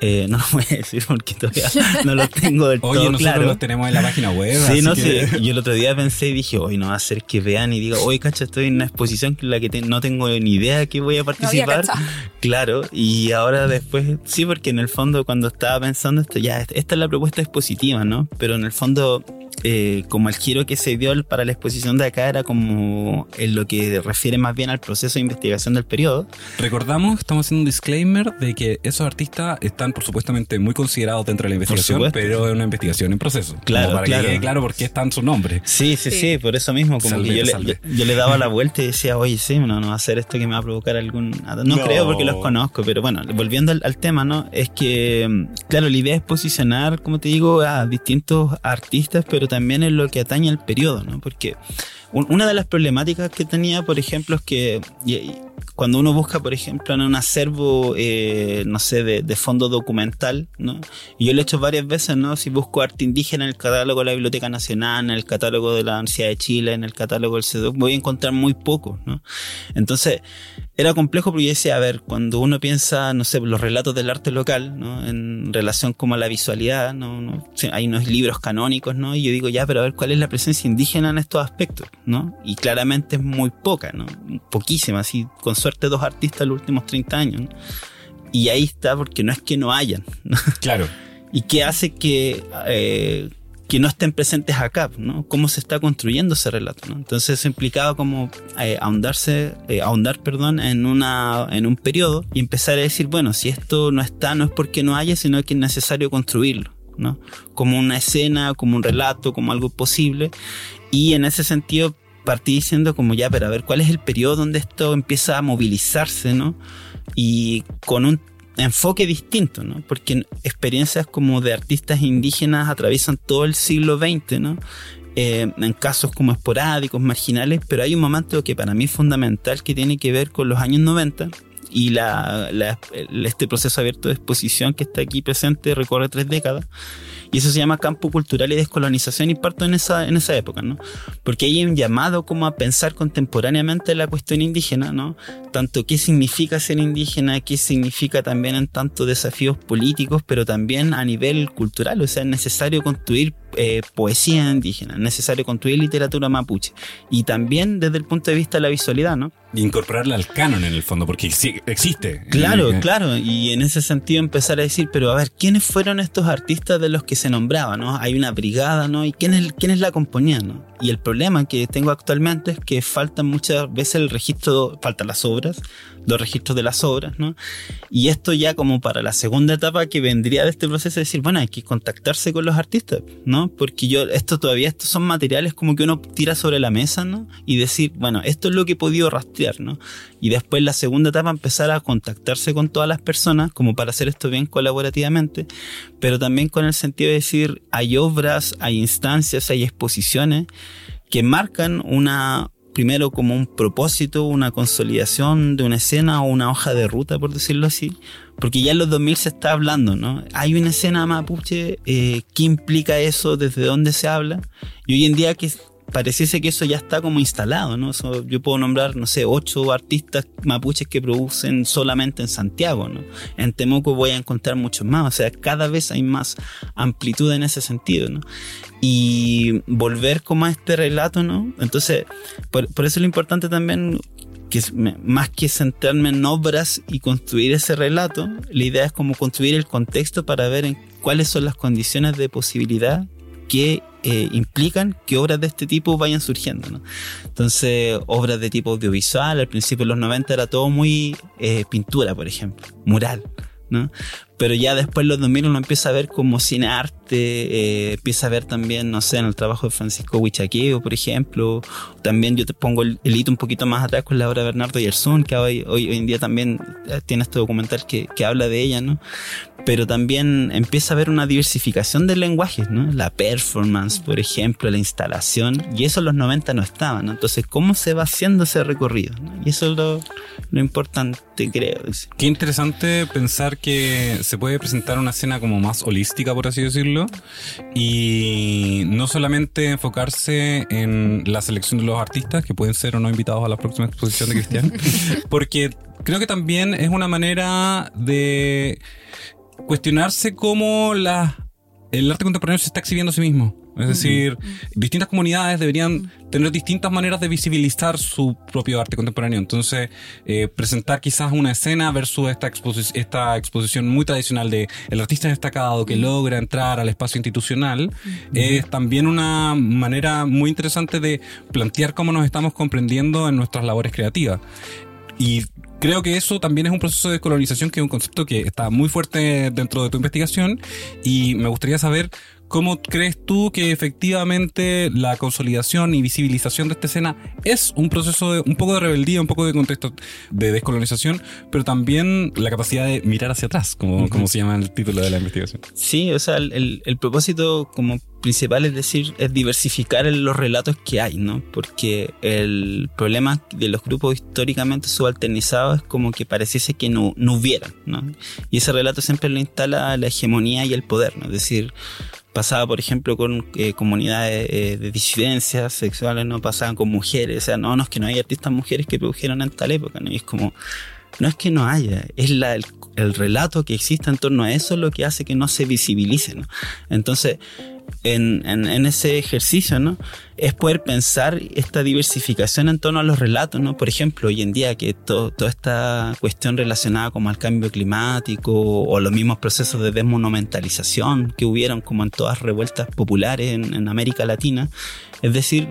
Eh, no lo voy a decir porque todavía no lo tengo del Oye, todo nosotros claro. los tenemos en la página web. Sí, no que... sé. Yo el otro día pensé y dije, hoy no va a ser que vean y digo, hoy cacha, estoy en una exposición en la que te, no tengo ni idea que voy a participar. No claro, y ahora después, sí, porque en el fondo cuando estaba pensando esto, ya, esta es la propuesta expositiva, ¿no? Pero en el fondo eh, como el giro que se dio para la exposición de acá era como en lo que refiere más bien al proceso de investigación del periodo. Recordamos, estamos haciendo un disclaimer de que esos artistas están por supuestamente muy considerados dentro de la investigación, pero es una investigación en proceso. Claro, Como para claro. que quede claro por qué están sus nombres. Sí, sí, sí, por eso mismo, como Salve, que yo le, salve. yo, yo le daba la vuelta y decía, oye, sí, no, no va a hacer esto que me va a provocar algún... No, No. creo porque los conozco, pero bueno, volviendo al, al tema, ¿no? Es que, claro, la idea es posicionar, como te digo, a distintos artistas, pero también en lo que atañe al periodo, ¿no? Porque una de las problemáticas que tenía, por ejemplo, es que cuando uno busca, por ejemplo, en un acervo, eh, no sé, de, fondo documental, ¿no? Y yo lo he hecho varias veces, ¿no? Si busco arte indígena en el catálogo de la Biblioteca Nacional, en el catálogo de la Universidad de Chile, en el catálogo del CEDUC, voy a encontrar muy poco, ¿no? Entonces, era complejo porque yo decía, a ver, cuando uno piensa, no sé, los relatos del arte local, ¿no? En relación como a la visualidad, ¿no? hay unos libros canónicos, ¿no? Y yo digo, ya, pero a ver, ¿cuál es la presencia indígena en estos aspectos, ¿no? Y claramente es muy poca, ¿no? Poquísima, así, con suerte dos artistas en los últimos 30 años, ¿no? Y ahí está, porque no es que no hayan, ¿no? Claro. y qué hace que, eh, que no estén presentes acá, ¿no? Cómo se está construyendo ese relato, ¿no? Entonces eso implicaba como eh, ahondarse, eh, ahondar, perdón, en una, en un periodo y empezar a decir, bueno, si esto no está, no es porque no haya, sino que es necesario construirlo, ¿no? Como una escena, como un relato, como algo posible. Y en ese sentido partí diciendo como ya, pero a ver, ¿cuál es el periodo donde esto empieza a movilizarse, ¿no? Y con un enfoque distinto, ¿no? Porque experiencias como de artistas indígenas atraviesan todo el siglo XX, ¿no? Eh, en casos como esporádicos, marginales, pero hay un momento que para mí es fundamental que tiene que ver con los años 90 y la, la- este proceso abierto de exposición que está aquí presente recorre tres décadas y eso se llama campo cultural y descolonización y parto en esa, en esa época, ¿no? Porque hay un llamado como a pensar contemporáneamente la cuestión indígena, ¿no? Tanto qué significa ser indígena, qué significa también en tanto desafíos políticos, pero también a nivel cultural, o sea, es necesario construir eh, poesía indígena, es necesario construir literatura mapuche y también desde el punto de vista de la visualidad, ¿no? Y incorporarla al canon en el fondo, porque existe. Claro, Eh, claro, y en ese sentido empezar a decir, pero a ver, ¿quiénes fueron estos artistas de los que se nombraba, no? Hay una brigada, ¿no? ¿Y quiénes, quiénes la componían, no? Y el problema que tengo actualmente es que faltan muchas veces el registro, faltan las obras, los registros de las obras, ¿no? Y esto ya como para la segunda etapa que vendría de este proceso es decir, bueno, hay que contactarse con los artistas, ¿no? Porque yo, esto todavía, estos son materiales como que uno tira sobre la mesa, ¿no? Y decir, bueno, esto es lo que he podido rastrear, ¿no? Y después la segunda etapa empezar a contactarse con todas las personas como para hacer esto bien colaborativamente, pero también con el sentido de decir, hay obras, hay instancias, hay exposiciones que marcan una, primero como un propósito, una consolidación de una escena o una hoja de ruta, por decirlo así, porque ya en los 2000 se está hablando, ¿no? Hay una escena mapuche, eh, ¿qué implica eso? ¿Desde dónde se habla? Y hoy en día que pareciese que eso ya está como instalado, ¿no? Eso, yo puedo nombrar, no sé, ocho artistas mapuches que producen solamente en Santiago, ¿no? En Temuco voy a encontrar muchos más, o sea, cada vez hay más amplitud en ese sentido, ¿no? Y volver como a este relato, ¿no? Entonces, por, por eso es lo importante también que más que centrarme en obras y construir ese relato, la idea es como construir el contexto para ver en cuáles son las condiciones de posibilidad que eh, implican que obras de este tipo vayan surgiendo. ¿no? Entonces, obras de tipo audiovisual, al principio de los 90 era todo muy eh, pintura, por ejemplo, mural. ¿no? Pero ya después los 2000 uno empieza a ver como cine arte, eh, empieza a ver también, no sé, en el trabajo de Francisco Huichaqueo, por ejemplo. También yo te pongo el, el hito un poquito más atrás con la obra de Bernardo Yersun, que hoy, hoy, hoy en día también eh, tiene este documental que, que habla de ella, ¿no? Pero también empieza a haber una diversificación de lenguajes, ¿no? La performance, por ejemplo, la instalación, y eso en los 90 no estaba, ¿no? Entonces, ¿cómo se va haciendo ese recorrido? ¿no? Y eso es lo, lo importante, creo. Qué interesante pensar que se puede presentar una escena como más holística, por así decirlo, y no solamente enfocarse en la selección de los artistas, que pueden ser o no invitados a la próxima exposición de Cristian, porque creo que también es una manera de cuestionarse cómo las el arte contemporáneo se está exhibiendo a sí mismo. Es decir, distintas comunidades deberían tener distintas maneras de visibilizar su propio arte contemporáneo. Entonces, eh, presentar quizás una escena versus esta, esta exposición muy tradicional de el artista destacado que logra entrar al espacio institucional es también una manera muy interesante de plantear cómo nos estamos comprendiendo en nuestras labores creativas. Y creo que eso también es un proceso de descolonización que es un concepto que está muy fuerte dentro de tu investigación. Y me gustaría saber ¿Cómo crees tú que efectivamente la consolidación y visibilización de esta escena es un proceso de un poco de rebeldía, un poco de contexto de descolonización, pero también la capacidad de mirar hacia atrás, como, como se llama el título de la investigación? Sí, o sea, el, el propósito como principal es decir, es diversificar los relatos que hay, ¿no? Porque el problema de los grupos históricamente subalternizados es como que pareciese que no, no hubiera, ¿no? Y ese relato siempre lo instala la hegemonía y el poder, ¿no? Es decir, pasaba, por ejemplo, con eh, comunidades eh, de disidencias sexuales, no pasaban con mujeres, o sea, no, no es que no hay artistas mujeres que produjeron en tal época, ¿no? Y es como, no es que no haya, es la, el, relato que existe en torno a eso lo que hace que no se visibilice. Entonces, en, en, ese ejercicio, ¿no? Es poder pensar esta diversificación en torno a los relatos, ¿no? Por ejemplo, hoy en día que toda esta cuestión relacionada como al cambio climático o los mismos procesos de desmonumentalización que hubieron como en todas revueltas populares en, en América Latina, es decir,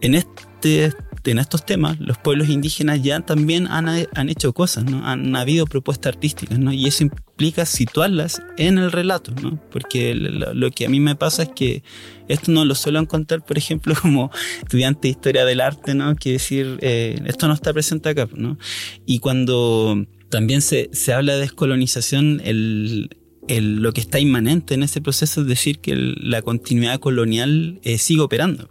en este en estos temas, los pueblos indígenas ya también han, han hecho cosas, ¿no? Han habido propuestas artísticas, ¿no? Y eso implica situarlas en el relato, ¿no? Porque lo, que a mí me pasa es que esto no lo suelo encontrar, por ejemplo, como estudiante de historia del arte, ¿no? Que decir, eh, esto no está presente acá, ¿no? Y cuando también se, se habla de descolonización, el, el, lo que está inmanente en ese proceso es decir que la continuidad colonial eh, sigue operando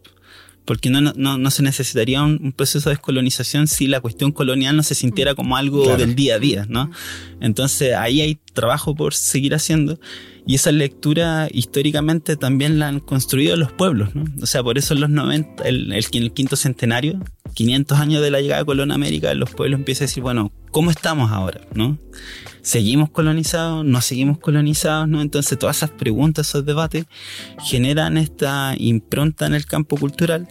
porque no, no, no se necesitaría un, proceso de descolonización si la cuestión colonial no se sintiera como algo del día a día, ¿no? Entonces ahí hay trabajo por seguir haciendo y esa lectura históricamente también la han construido los pueblos, ¿no? O sea, por eso en los 90, el, el, el quinto centenario, 500 años de la llegada de Colón a América, los pueblos empiezan a decir, bueno, ¿cómo estamos ahora? ¿no? ¿Seguimos colonizados? ¿No seguimos colonizados? ¿no? Entonces todas esas preguntas, esos debates generan esta impronta en el campo cultural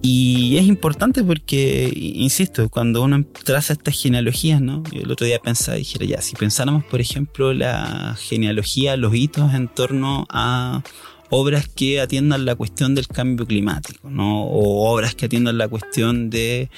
y es importante porque, insisto, cuando uno traza estas genealogías, ¿no? Yo el otro día pensaba, dijera, ya, si pensáramos, por ejemplo, la genealogía, los hitos en torno a obras que atiendan la cuestión del cambio climático, ¿no? O obras que atiendan la cuestión de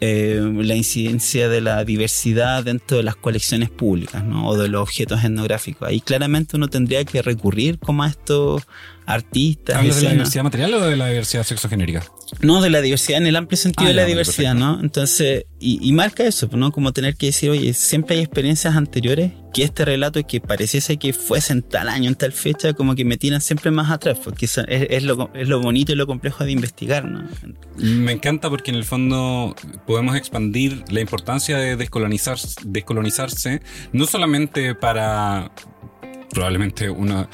eh, la incidencia de la diversidad dentro de las colecciones públicas, ¿no? O de los objetos etnográficos. Ahí claramente uno tendría que recurrir como a estos artistas. ¿Hablas de la diversidad material o de la diversidad sexogenérica? No, de la diversidad en el amplio sentido ah, de la diversidad, ¿no? Entonces, y, marca eso, ¿no? Como tener que decir, oye, siempre hay experiencias anteriores que este relato que pareciese que fuese en tal año, en tal fecha, como que me tiran siempre más atrás, porque es, lo, es lo bonito y lo complejo de investigar, ¿no? Me encanta porque en el fondo podemos expandir la importancia de descolonizar, descolonizarse, no solamente para probablemente una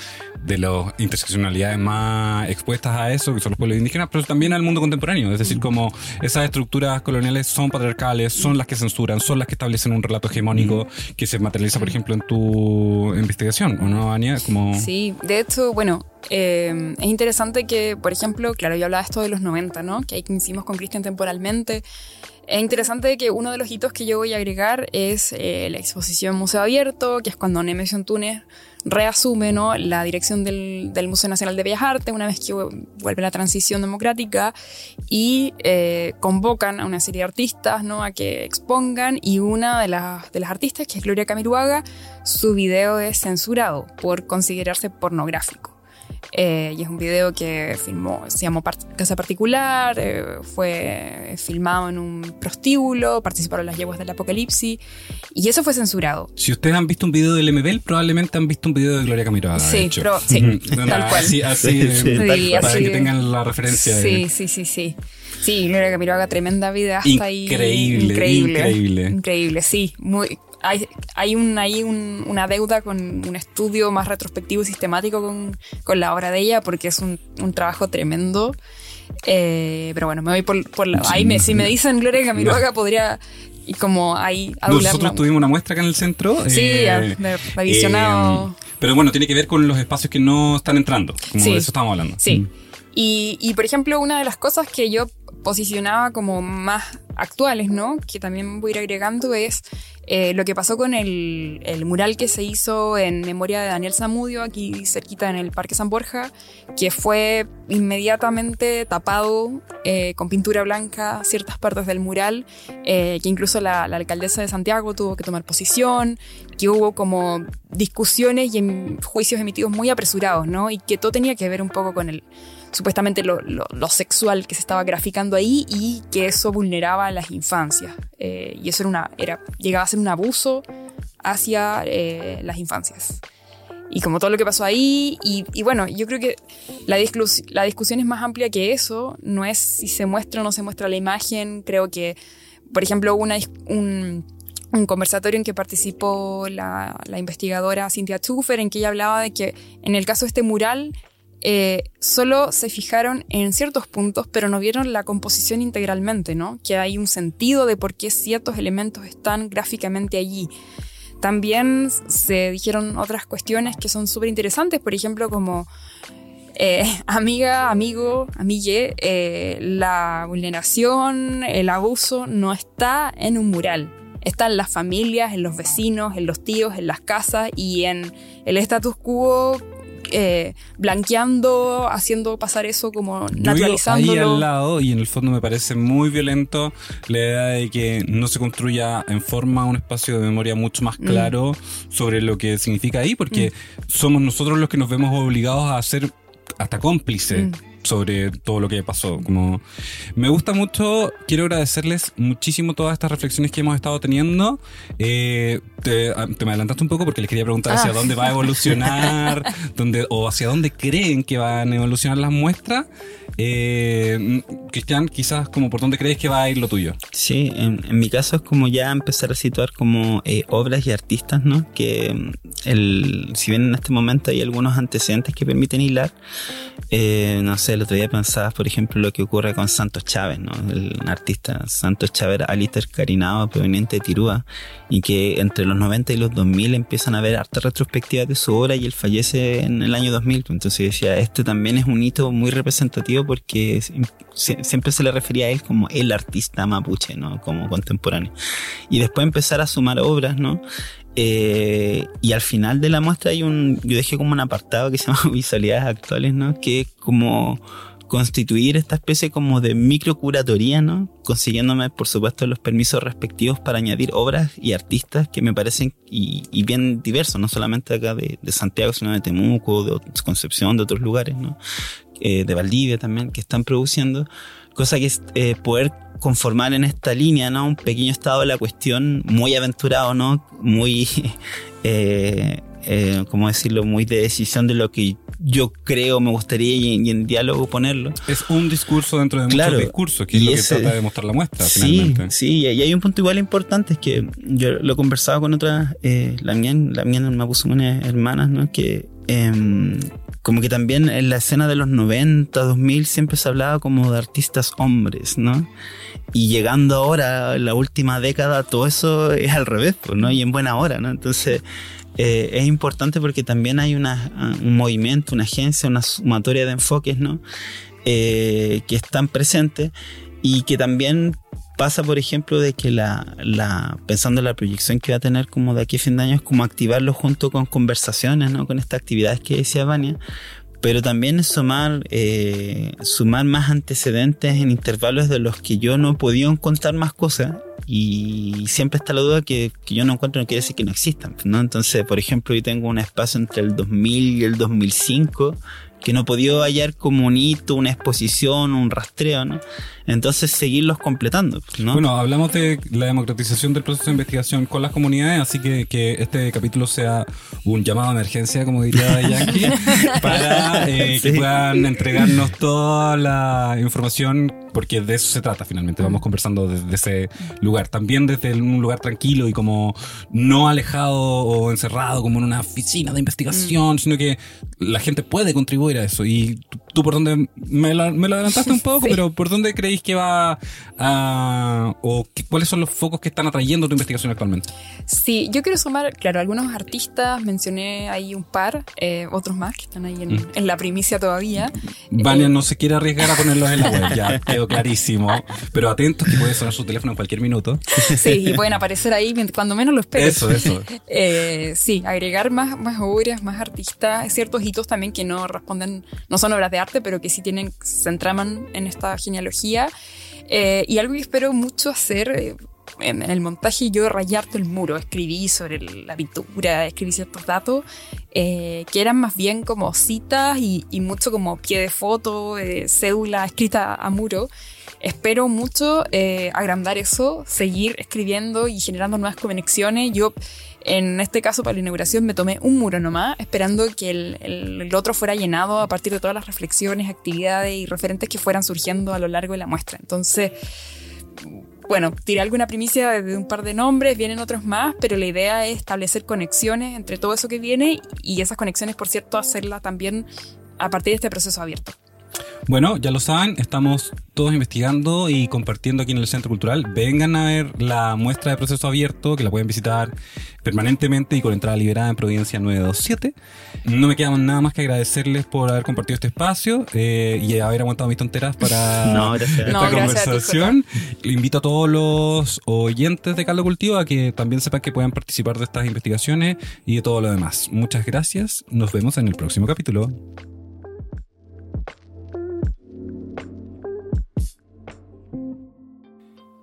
de las interseccionalidades más expuestas a eso, que son los pueblos indígenas, pero también al mundo contemporáneo. Es decir, como esas estructuras coloniales son patriarcales, son las que censuran, son las que establecen un relato hegemónico que se materializa, por ejemplo, en tu investigación, ¿o no, Ania? Como... Sí, de hecho, bueno, eh, es interesante que, por ejemplo, claro, yo hablaba esto de los 90, ¿no? Que ahí coincidimos con Cristian temporalmente. Es interesante que uno de los hitos que yo voy a agregar es eh, la exposición Museo Abierto, que es cuando Nemesio Antunes reasume ¿no? la dirección del, del, Museo Nacional de Bellas Artes una vez que vuelve la transición democrática y eh, convocan a una serie de artistas ¿no? a que expongan y una de, las de las artistas, que es Gloria Camiruaga, su video es censurado por considerarse pornográfico. Eh, y es un video que filmó, se llamó Casa Particular, eh, fue filmado en un prostíbulo, participaron las yeguas del apocalipsis y eso fue censurado. Si ustedes han visto un video del MBL, probablemente han visto un video de Gloria Camiroaga. Sí, pero, sí, tal cual. Así, para que tengan la referencia. Sí, sí, sí, sí. Sí, Gloria Camiroaga, tremenda vida hasta ahí. Increíble, increíble. Increíble, sí. Muy, hay, hay, un, hay un, una deuda con un estudio más retrospectivo y sistemático con, con la obra de ella, porque es un, un trabajo tremendo. Eh, pero bueno, me voy por, por la, ahí me, si me dicen Gloria Camiroaga podría y como ahí nosotros tuvimos una muestra acá en el centro sí eh, revisionado Pero bueno, tiene que ver con los espacios que no están entrando, como Sí. de eso estamos hablando. Sí. Y, y, por ejemplo, una de las cosas que yo posicionaba como más actuales, ¿no? Que también voy a ir agregando es eh, lo que pasó con el, mural que se hizo en memoria de Daniel Zamudio, aquí cerquita en el Parque San Borja, que fue inmediatamente tapado eh, con pintura blanca ciertas partes del mural, eh, que incluso la, la alcaldesa de Santiago tuvo que tomar posición, que hubo como discusiones y juicios emitidos muy apresurados, ¿no? Y que todo tenía que ver un poco con el supuestamente lo, lo- sexual que se estaba graficando ahí y que eso vulneraba a las infancias. Eh, y eso era una, era, llegaba a ser un abuso hacia eh, las infancias. Y como todo lo que pasó ahí, y, bueno, yo creo que la, discus- la discusión es más amplia que eso, no es si se muestra o no se muestra la imagen, creo que, por ejemplo, una, un, un conversatorio en que participó la, la investigadora Cynthia Tufer, en que ella hablaba de que en el caso de este mural, eh, solo se fijaron en ciertos puntos, pero no vieron la composición integralmente, ¿no? Que hay un sentido de por qué ciertos elementos están gráficamente allí. También se dijeron otras cuestiones que son súper interesantes, por ejemplo, como eh, amiga, amigo, amigue, eh, la vulneración, el abuso no está en un mural. Está en las familias, en los vecinos, en los tíos, en las casas y en el status quo eh, blanqueando, haciendo pasar eso como Yo ahí al lado y en el fondo me parece muy violento la idea de que no se construya en forma un espacio de memoria mucho más Mm. claro sobre lo que significa ahí, porque somos nosotros los que nos vemos obligados a ser hasta cómplices. Mm. Sobre todo lo que pasó. Como me gusta mucho, quiero agradecerles muchísimo todas estas reflexiones que hemos estado teniendo. Eh, te, ah, te me adelantaste un poco porque les quería preguntar hacia Ah. dónde va a evolucionar, dónde, o hacia dónde creen que van a evolucionar las muestras. Eh, Cristian, quizás como por dónde crees que va a ir lo tuyo. Sí, en, en mi caso es como ya empezar a situar como eh, obras y artistas, ¿no? Que el, si bien en este momento hay algunos antecedentes que permiten hilar, eh, no sé, el otro día pensaba, por ejemplo, lo que ocurre con Santos Chávez, ¿no? El artista Santos Chávez Alistair Carinado, proveniente de Tirúa, y que entre los 90 y los 2000 empiezan a ver hartas retrospectivas de su obra y él fallece en el año 2000. Entonces decía, este también es un hito muy representativo porque siempre se le refería a él como el artista mapuche, ¿no? Como contemporáneo. Y después empezar a sumar obras, ¿no? Eh, y al final de la muestra hay un, yo dejé como un apartado que se llama visualidades actuales, ¿no? Que es como constituir esta especie como de microcuratoría, ¿no? Consiguiéndome, por supuesto, los permisos respectivos para añadir obras y artistas que me parecen y, y bien diversos, no solamente acá de, de Santiago, sino de Temuco, de Concepción, de otros lugares, ¿no? Eh, de Valdivia también, que están produciendo, cosa que es eh, poder conformar en esta línea, ¿no? Un pequeño estado de la cuestión muy aventurado, ¿no? Muy, eh, eh, ¿cómo decirlo? Muy de decisión de lo que yo creo me gustaría y, y en diálogo ponerlo. Es un discurso dentro de Claro, muchos discursos, que es lo que ese- trata de mostrar la muestra, Sí, finalmente. sí, y hay un punto igual importante, es que yo lo he conversado con otras, eh, la mía, la mía me puso unas hermanas, ¿no? Que em, como que también en la escena de los 90, 2000 siempre se hablaba como de artistas hombres, ¿no? Y llegando ahora, la última década, todo eso es al revés, pues, ¿no? Y en buena hora, ¿no? Entonces, eh, es importante porque también hay un movimiento, una agencia, una sumatoria de enfoques, ¿no? Eh, que están presentes y que también pasa, por ejemplo, de que la, la pensando en la proyección que va a tener como de aquí a fin de año es como activarlo junto con conversaciones, ¿no? Con estas actividades que decía Vania, pero también es sumar, eh, sumar más antecedentes en intervalos de los que yo no he podido encontrar más cosas y siempre está la duda que, que yo no encuentro no quiere decir que no existan, ¿no? Entonces, por ejemplo, yo tengo un espacio entre el 2000 y el 2005 que no podido hallar como un hito, una exposición, un rastreo, ¿no? Entonces seguirlos completando, ¿no? Bueno, hablamos de la democratización del proceso de investigación con las comunidades, así que que este capítulo sea un llamado de emergencia, como diría Yankee, para eh, que Sí. puedan entregarnos toda la información, porque de eso se trata finalmente. Vamos conversando desde ese lugar, también desde un lugar tranquilo y como no alejado o encerrado como en una oficina de investigación, sino que la gente puede contribuir a eso y tú por dónde me lo, me lo adelantaste un poco, pero ¿por dónde creéis que va a, o cuáles son los focos que están atrayendo tu investigación actualmente? Sí, yo quiero sumar, claro, algunos artistas, mencioné ahí un par, eh, otros más que están ahí en, Mm. en la primicia todavía. Vania Eh, no se quiere arriesgar a ponerlos en la web, ya quedó clarísimo. Pero atentos que puede sonar su teléfono en cualquier minuto. Sí, y pueden aparecer ahí cuando menos lo esperes. Eso, eso. Eh, sí, agregar más, más obras, más artistas, ciertos hitos también que no responden, no son obras de arte, pero que sí tienen, se entraman en esta genealogía. Eh, y algo que espero mucho hacer eh, en, el montaje, yo rayarte el muro, escribí sobre la pintura, escribí ciertos datos, eh, que eran más bien como citas y, y mucho como pie de foto, eh, cédula escrita a muro. Espero mucho eh, agrandar eso, seguir escribiendo y generando nuevas conexiones. Yo, en este caso, para la inauguración, me tomé un muro nomás, esperando que el, el- el otro fuera llenado a partir de todas las reflexiones, actividades y referentes que fueran surgiendo a lo largo de la muestra. Entonces, bueno, tiré alguna primicia de un par de nombres, vienen otros más, pero la idea es establecer conexiones entre todo eso que viene y esas conexiones, por cierto, hacerlas también a partir de este proceso abierto. Bueno, ya lo saben, estamos todos investigando y compartiendo aquí en el Centro Cultural. Vengan a ver la muestra de proceso abierto, que la pueden visitar permanentemente y con entrada liberada en Providencia 927. No me queda nada más que agradecerles por haber compartido este espacio eh, y haber aguantado mis tonteras para No, esta No, conversación. Le invito a todos los oyentes de Caldo Cultivo a que también sepan que puedan participar de estas investigaciones y de todo lo demás. Muchas gracias. Nos vemos en el próximo capítulo.